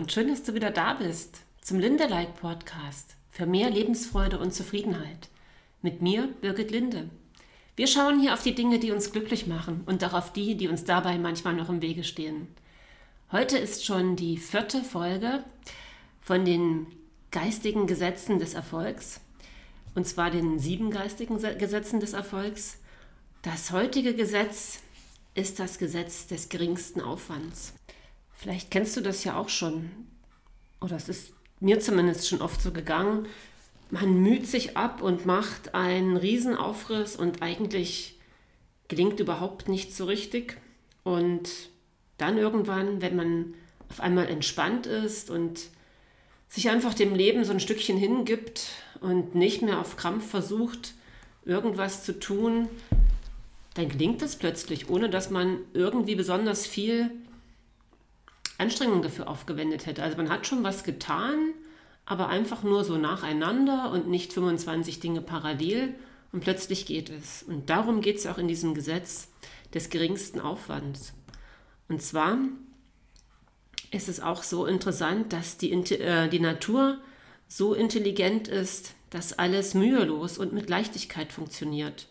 und schön, dass du wieder da bist zum Lindelike Podcast für mehr Lebensfreude und Zufriedenheit. Mit mir, Birgit Linde. Wir schauen hier auf die Dinge, die uns glücklich machen und auch auf die, die uns dabei manchmal noch im Wege stehen. Heute ist schon die vierte Folge von den geistigen Gesetzen des Erfolgs, und zwar den sieben geistigen Gesetzen des Erfolgs. Das heutige Gesetz ist das Gesetz des geringsten Aufwands. Vielleicht kennst du das ja auch schon, oder es ist mir zumindest schon oft so gegangen. Man müht sich ab und macht einen Riesenaufriss und eigentlich gelingt überhaupt nicht so richtig. Und dann irgendwann, wenn man auf einmal entspannt ist und sich einfach dem Leben so ein Stückchen hingibt und nicht mehr auf Krampf versucht, irgendwas zu tun, dann gelingt es plötzlich, ohne dass man irgendwie besonders viel Anstrengungen dafür aufgewendet hätte. Also man hat schon was getan, aber einfach nur so nacheinander und nicht 25 Dinge parallel und plötzlich geht es. Und darum geht es auch in diesem Gesetz des geringsten Aufwands. Und zwar ist es auch so interessant, dass die, äh, die Natur so intelligent ist, dass alles mühelos und mit Leichtigkeit funktioniert.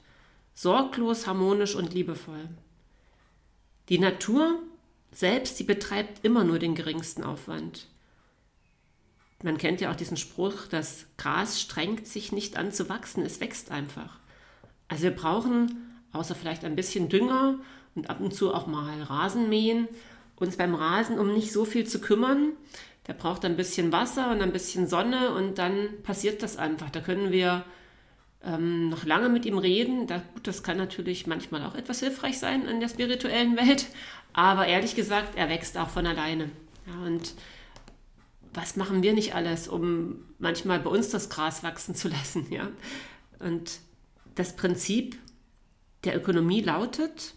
Sorglos, harmonisch und liebevoll. Die Natur selbst, sie betreibt immer nur den geringsten Aufwand. Man kennt ja auch diesen Spruch, das Gras strengt sich nicht an zu wachsen, es wächst einfach. Also wir brauchen, außer vielleicht ein bisschen Dünger und ab und zu auch mal Rasen mähen, uns beim Rasen um nicht so viel zu kümmern. Der braucht ein bisschen Wasser und ein bisschen Sonne und dann passiert das einfach. Da können wir ähm, noch lange mit ihm reden. Da, gut, das kann natürlich manchmal auch etwas hilfreich sein in der spirituellen Welt, aber ehrlich gesagt, er wächst auch von alleine. Ja, und was machen wir nicht alles, um manchmal bei uns das Gras wachsen zu lassen? Ja? Und das Prinzip der Ökonomie lautet,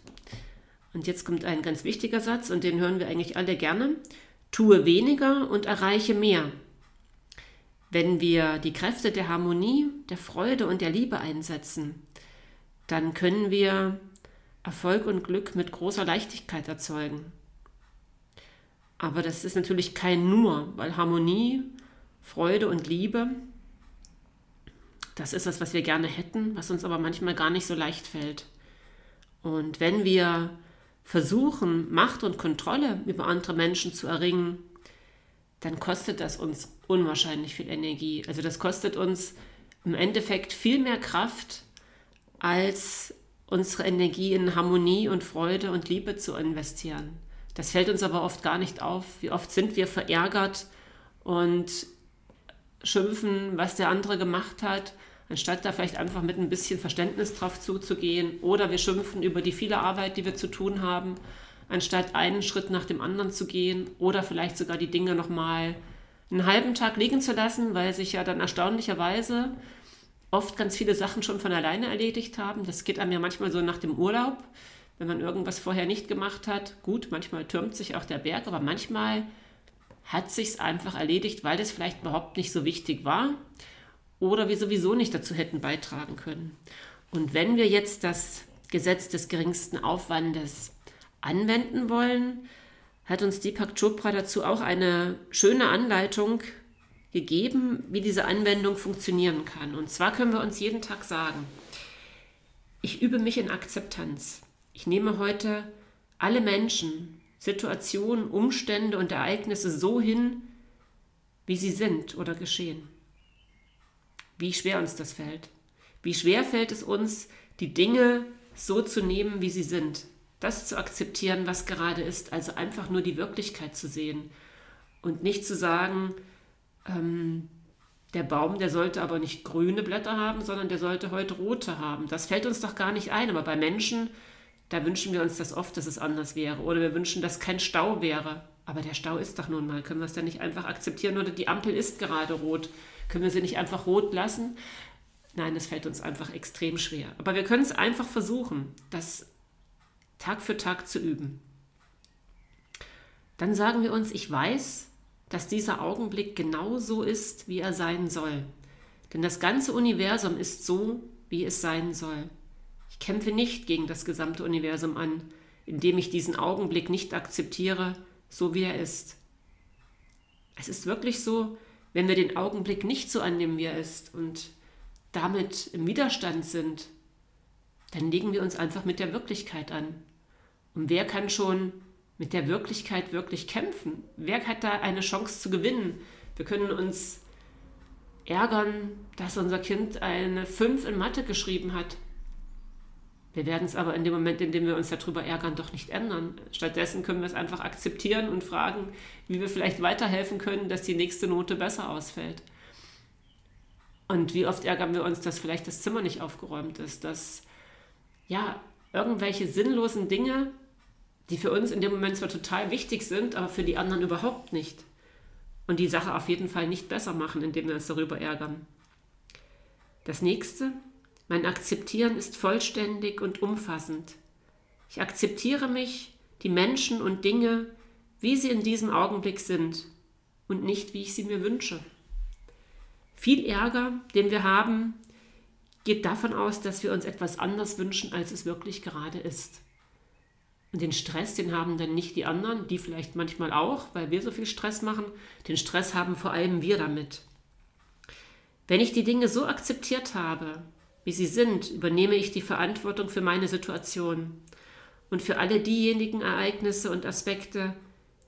und jetzt kommt ein ganz wichtiger Satz, und den hören wir eigentlich alle gerne, tue weniger und erreiche mehr. Wenn wir die Kräfte der Harmonie, der Freude und der Liebe einsetzen, dann können wir Erfolg und Glück mit großer Leichtigkeit erzeugen. Aber das ist natürlich kein Nur, weil Harmonie, Freude und Liebe, das ist das, was wir gerne hätten, was uns aber manchmal gar nicht so leicht fällt. Und wenn wir versuchen, Macht und Kontrolle über andere Menschen zu erringen, dann kostet das uns unwahrscheinlich viel Energie. Also das kostet uns im Endeffekt viel mehr Kraft, als unsere Energie in Harmonie und Freude und Liebe zu investieren. Das fällt uns aber oft gar nicht auf. Wie oft sind wir verärgert und schimpfen, was der andere gemacht hat, anstatt da vielleicht einfach mit ein bisschen Verständnis drauf zuzugehen. Oder wir schimpfen über die viele Arbeit, die wir zu tun haben, anstatt einen Schritt nach dem anderen zu gehen. Oder vielleicht sogar die Dinge nochmal einen halben Tag liegen zu lassen, weil sich ja dann erstaunlicherweise oft ganz viele Sachen schon von alleine erledigt haben. Das geht einem ja manchmal so nach dem Urlaub, wenn man irgendwas vorher nicht gemacht hat. Gut, manchmal türmt sich auch der Berg, aber manchmal hat sich es einfach erledigt, weil das vielleicht überhaupt nicht so wichtig war oder wir sowieso nicht dazu hätten beitragen können. Und wenn wir jetzt das Gesetz des geringsten Aufwandes anwenden wollen, hat uns Deepak Chopra dazu auch eine schöne Anleitung gegeben, wie diese Anwendung funktionieren kann. Und zwar können wir uns jeden Tag sagen, ich übe mich in Akzeptanz. Ich nehme heute alle Menschen, Situationen, Umstände und Ereignisse so hin, wie sie sind oder geschehen. Wie schwer uns das fällt. Wie schwer fällt es uns, die Dinge so zu nehmen, wie sie sind. Das zu akzeptieren, was gerade ist. Also einfach nur die Wirklichkeit zu sehen. Und nicht zu sagen, ähm, der Baum, der sollte aber nicht grüne Blätter haben, sondern der sollte heute rote haben. Das fällt uns doch gar nicht ein. Aber bei Menschen, da wünschen wir uns das oft, dass es anders wäre. Oder wir wünschen, dass kein Stau wäre. Aber der Stau ist doch nun mal. Können wir es dann nicht einfach akzeptieren? Oder die Ampel ist gerade rot. Können wir sie nicht einfach rot lassen? Nein, das fällt uns einfach extrem schwer. Aber wir können es einfach versuchen, das Tag für Tag zu üben. Dann sagen wir uns, ich weiß, dass dieser Augenblick genau so ist, wie er sein soll. Denn das ganze Universum ist so, wie es sein soll. Ich kämpfe nicht gegen das gesamte Universum an, indem ich diesen Augenblick nicht akzeptiere, so wie er ist. Es ist wirklich so, wenn wir den Augenblick nicht so annehmen, wie er ist und damit im Widerstand sind, dann legen wir uns einfach mit der Wirklichkeit an. Und wer kann schon mit der Wirklichkeit wirklich kämpfen? Wer hat da eine Chance zu gewinnen? Wir können uns ärgern, dass unser Kind eine 5 in Mathe geschrieben hat. Wir werden es aber in dem Moment, in dem wir uns darüber ärgern, doch nicht ändern. Stattdessen können wir es einfach akzeptieren und fragen, wie wir vielleicht weiterhelfen können, dass die nächste Note besser ausfällt. Und wie oft ärgern wir uns, dass vielleicht das Zimmer nicht aufgeräumt ist, dass ja irgendwelche sinnlosen Dinge, die für uns in dem Moment zwar total wichtig sind, aber für die anderen überhaupt nicht. Und die Sache auf jeden Fall nicht besser machen, indem wir uns darüber ärgern. Das nächste, mein Akzeptieren ist vollständig und umfassend. Ich akzeptiere mich, die Menschen und Dinge, wie sie in diesem Augenblick sind und nicht, wie ich sie mir wünsche. Viel Ärger, den wir haben, geht davon aus, dass wir uns etwas anders wünschen, als es wirklich gerade ist. Und den Stress, den haben dann nicht die anderen, die vielleicht manchmal auch, weil wir so viel Stress machen. Den Stress haben vor allem wir damit. Wenn ich die Dinge so akzeptiert habe, wie sie sind, übernehme ich die Verantwortung für meine Situation und für alle diejenigen Ereignisse und Aspekte,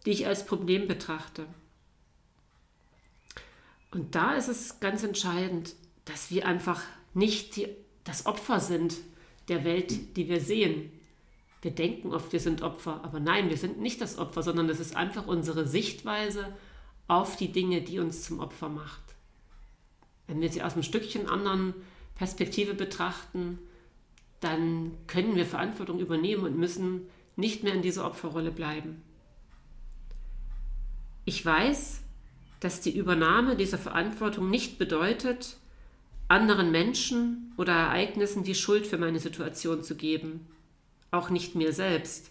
die ich als Problem betrachte. Und da ist es ganz entscheidend, dass wir einfach nicht die, das Opfer sind der Welt, die wir sehen. Wir denken oft, wir sind Opfer, aber nein, wir sind nicht das Opfer, sondern es ist einfach unsere Sichtweise auf die Dinge, die uns zum Opfer macht. Wenn wir sie aus einem Stückchen anderen Perspektive betrachten, dann können wir Verantwortung übernehmen und müssen nicht mehr in dieser Opferrolle bleiben. Ich weiß, dass die Übernahme dieser Verantwortung nicht bedeutet, anderen Menschen oder Ereignissen die Schuld für meine Situation zu geben, auch nicht mir selbst.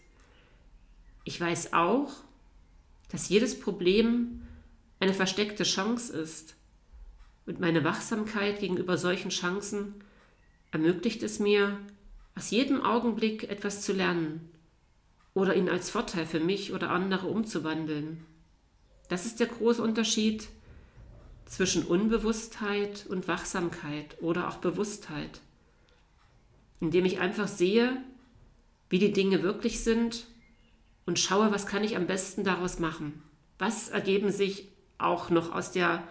Ich weiß auch, dass jedes Problem eine versteckte Chance ist und meine Wachsamkeit gegenüber solchen Chancen ermöglicht es mir, aus jedem Augenblick etwas zu lernen oder ihn als Vorteil für mich oder andere umzuwandeln. Das ist der große Unterschied zwischen Unbewusstheit und Wachsamkeit oder auch Bewusstheit, indem ich einfach sehe, wie die Dinge wirklich sind und schaue, was kann ich am besten daraus machen. Was ergeben sich auch noch aus der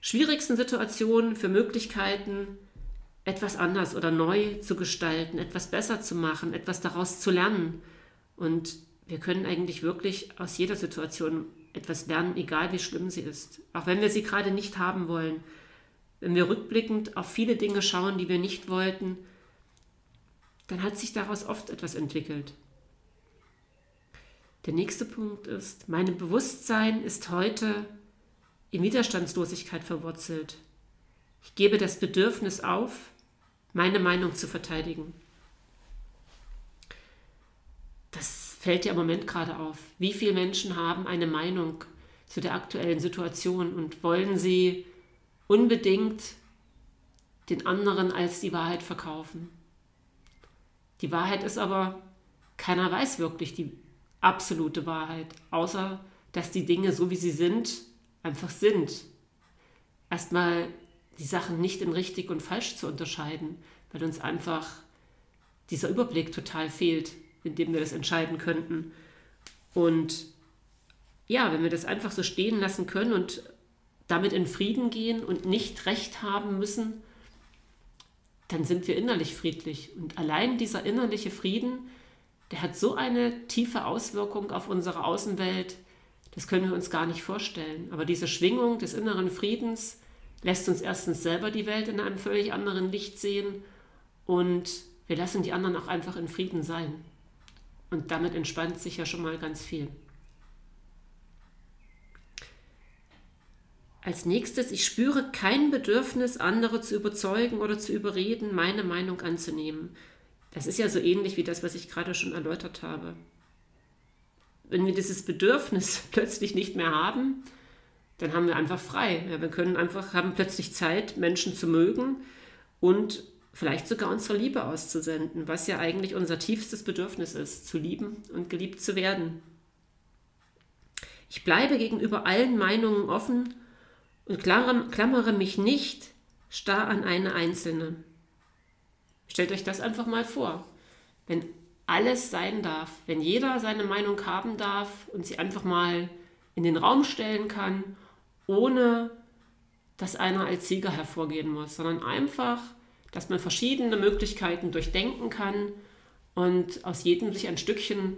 schwierigsten Situationen für Möglichkeiten, etwas anders oder neu zu gestalten, etwas besser zu machen, etwas daraus zu lernen. Und wir können eigentlich wirklich aus jeder Situation etwas lernen, egal wie schlimm sie ist. Auch wenn wir sie gerade nicht haben wollen. Wenn wir rückblickend auf viele Dinge schauen, die wir nicht wollten, dann hat sich daraus oft etwas entwickelt. Der nächste Punkt ist, mein Bewusstsein ist heute in Widerstandslosigkeit verwurzelt. Ich gebe das Bedürfnis auf, meine Meinung zu verteidigen. Das fällt ja im Moment gerade auf. Wie viele Menschen haben eine Meinung zu der aktuellen Situation und wollen sie unbedingt den anderen als die Wahrheit verkaufen? Die Wahrheit ist aber, keiner weiß wirklich die absolute Wahrheit, außer dass die Dinge so wie sie sind einfach sind. Erstmal die Sachen nicht in richtig und falsch zu unterscheiden, weil uns einfach dieser Überblick total fehlt, in dem wir das entscheiden könnten. Und ja, wenn wir das einfach so stehen lassen können und damit in Frieden gehen und nicht recht haben müssen, dann sind wir innerlich friedlich. Und allein dieser innerliche Frieden, der hat so eine tiefe Auswirkung auf unsere Außenwelt, das können wir uns gar nicht vorstellen. Aber diese Schwingung des inneren Friedens lässt uns erstens selber die Welt in einem völlig anderen Licht sehen und wir lassen die anderen auch einfach in Frieden sein. Und damit entspannt sich ja schon mal ganz viel. Als nächstes, ich spüre kein Bedürfnis, andere zu überzeugen oder zu überreden, meine Meinung anzunehmen. Das ist ja so ähnlich wie das, was ich gerade schon erläutert habe wenn wir dieses Bedürfnis plötzlich nicht mehr haben, dann haben wir einfach frei. Wir können einfach, haben plötzlich Zeit, Menschen zu mögen und vielleicht sogar unsere Liebe auszusenden, was ja eigentlich unser tiefstes Bedürfnis ist, zu lieben und geliebt zu werden. Ich bleibe gegenüber allen Meinungen offen und klammere mich nicht starr an eine einzelne. Stellt euch das einfach mal vor. Wenn alles sein darf, wenn jeder seine Meinung haben darf und sie einfach mal in den Raum stellen kann, ohne dass einer als Sieger hervorgehen muss, sondern einfach, dass man verschiedene Möglichkeiten durchdenken kann und aus jedem sich ein Stückchen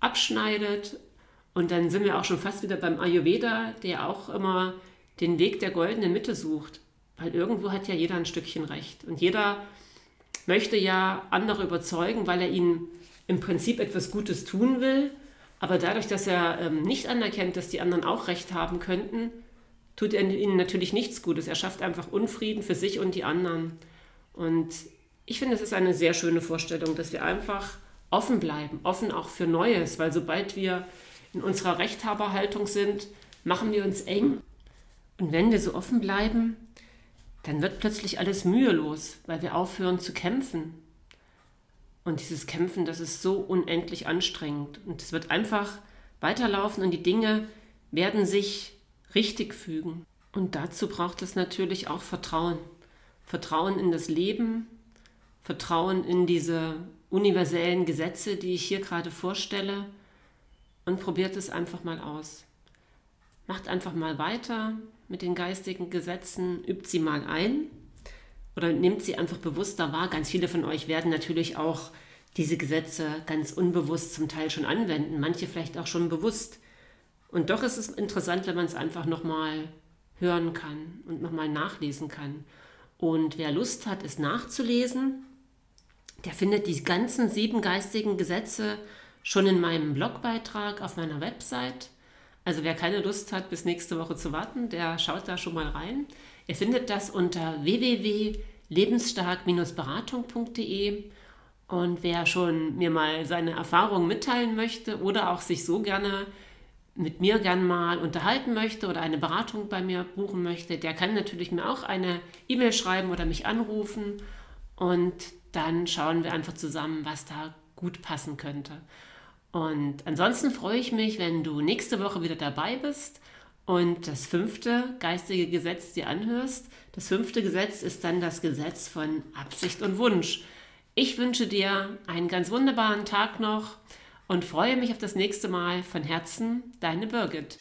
abschneidet. Und dann sind wir auch schon fast wieder beim Ayurveda, der auch immer den Weg der goldenen Mitte sucht. Weil irgendwo hat ja jeder ein Stückchen Recht. Und jeder möchte ja andere überzeugen, weil er ihnen im Prinzip etwas Gutes tun will. Aber dadurch, dass er ähm, nicht anerkennt, dass die anderen auch Recht haben könnten, tut er ihnen natürlich nichts Gutes. Er schafft einfach Unfrieden für sich und die anderen. Und ich finde, es ist eine sehr schöne Vorstellung, dass wir einfach offen bleiben, offen auch für Neues, weil sobald wir in unserer Rechthaberhaltung sind, machen wir uns eng. Und wenn wir so offen bleiben, dann wird plötzlich alles mühelos, weil wir aufhören zu kämpfen. Und dieses Kämpfen, das ist so unendlich anstrengend. Und es wird einfach weiterlaufen und die Dinge werden sich richtig fügen. Und dazu braucht es natürlich auch Vertrauen. Vertrauen in das Leben, Vertrauen in diese universellen Gesetze, die ich hier gerade vorstelle. Und probiert es einfach mal aus. Macht einfach mal weiter mit den geistigen Gesetzen, übt sie mal ein oder nehmt sie einfach bewusster wahr. Ganz viele von euch werden natürlich auch diese Gesetze ganz unbewusst zum Teil schon anwenden, manche vielleicht auch schon bewusst. Und doch ist es interessant, wenn man es einfach nochmal hören kann und nochmal nachlesen kann. Und wer Lust hat, es nachzulesen, der findet die ganzen sieben geistigen Gesetze schon in meinem Blogbeitrag auf meiner Website. Also wer keine Lust hat, bis nächste Woche zu warten, der schaut da schon mal rein. Ihr findet das unter www.lebensstark-beratung.de und wer schon mir mal seine Erfahrungen mitteilen möchte oder auch sich so gerne mit mir gern mal unterhalten möchte oder eine Beratung bei mir buchen möchte, der kann natürlich mir auch eine E-Mail schreiben oder mich anrufen und dann schauen wir einfach zusammen, was da gut passen könnte. Und ansonsten freue ich mich, wenn du nächste Woche wieder dabei bist und das fünfte geistige Gesetz dir anhörst. Das fünfte Gesetz ist dann das Gesetz von Absicht und Wunsch. Ich wünsche dir einen ganz wunderbaren Tag noch und freue mich auf das nächste Mal. Von Herzen, deine Birgit.